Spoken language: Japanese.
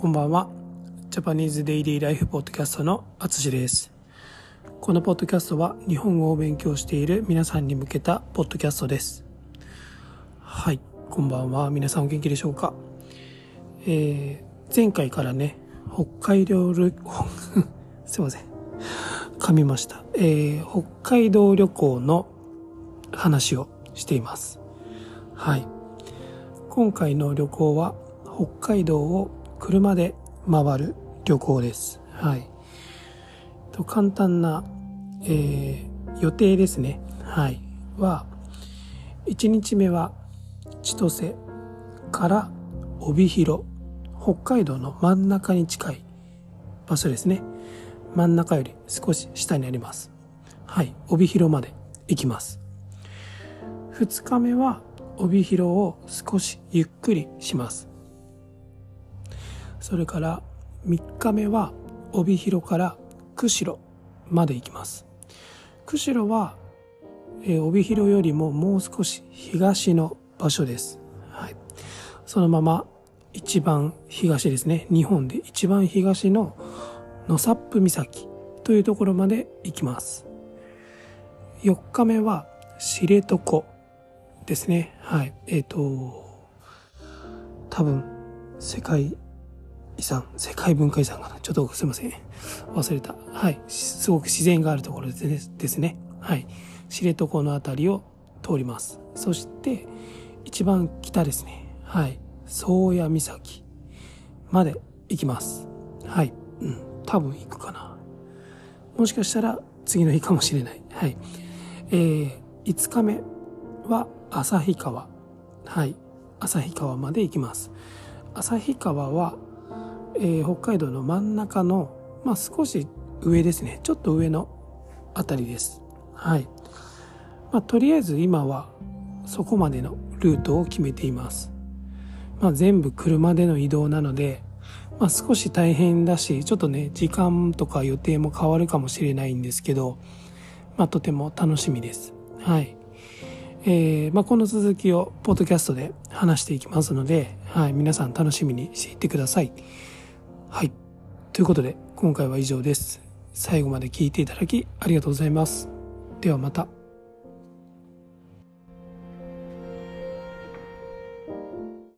こんばんは。ジャパニーズデイリーライフポッドキャストのあつしです。このポッドキャストは日本語を勉強している皆さんに向けたポッドキャストです。はい、こんばんは。皆さんお元気でしょうか？えー、前回からね、北海道旅、すいません。噛みました。えー、北海道旅行の話をしています。はい。今回の旅行は北海道を車で回る旅行です。はい。と簡単な、えー予定ですね。はい。は、1日目は千歳から帯広、北海道の真ん中に近い場所ですね。真ん中より少し下にあります。はい。帯広まで行きます。2日目は帯広を少しゆっくりします。それから3日目は帯広から釧路まで行きます。釧路は、えー帯広よりももう少し東の場所です。はい。そのまま一番東ですね。日本で一番東の野サップ岬というところまで行きます。4日目は知床ですね。はい。えっ、と、多分、世界遺産、世界文化遺産かな。ちょっとすいません。忘れた。はい。すごく自然があるところですね。はい。知床のあたりを通ります。そして、一番北ですね。はい。宗谷岬まで行きます。はい。うん。多分行くかな。もしかしたら次の日かもしれない。はい。えー、5日目は旭川。はい。旭川まで行きます。旭川は、えー北海道の真ん中の、まあ、少し上ですね。ちょっと上のあたりです。はい。まあ、とりあえず今はそこまでのルートを決めています。まあ、全部車での移動なので、まあ、少し大変だし、ちょっとね、時間とか予定も変わるかもしれないんですけど、まあ、とても楽しみです。はい。えーまあ、この続きをポッドキャストで話していきますので、はい、皆さん楽しみにしていってください。はい。ということで、今回は以上です。最後まで聞いていただきありがとうございます。ではまた。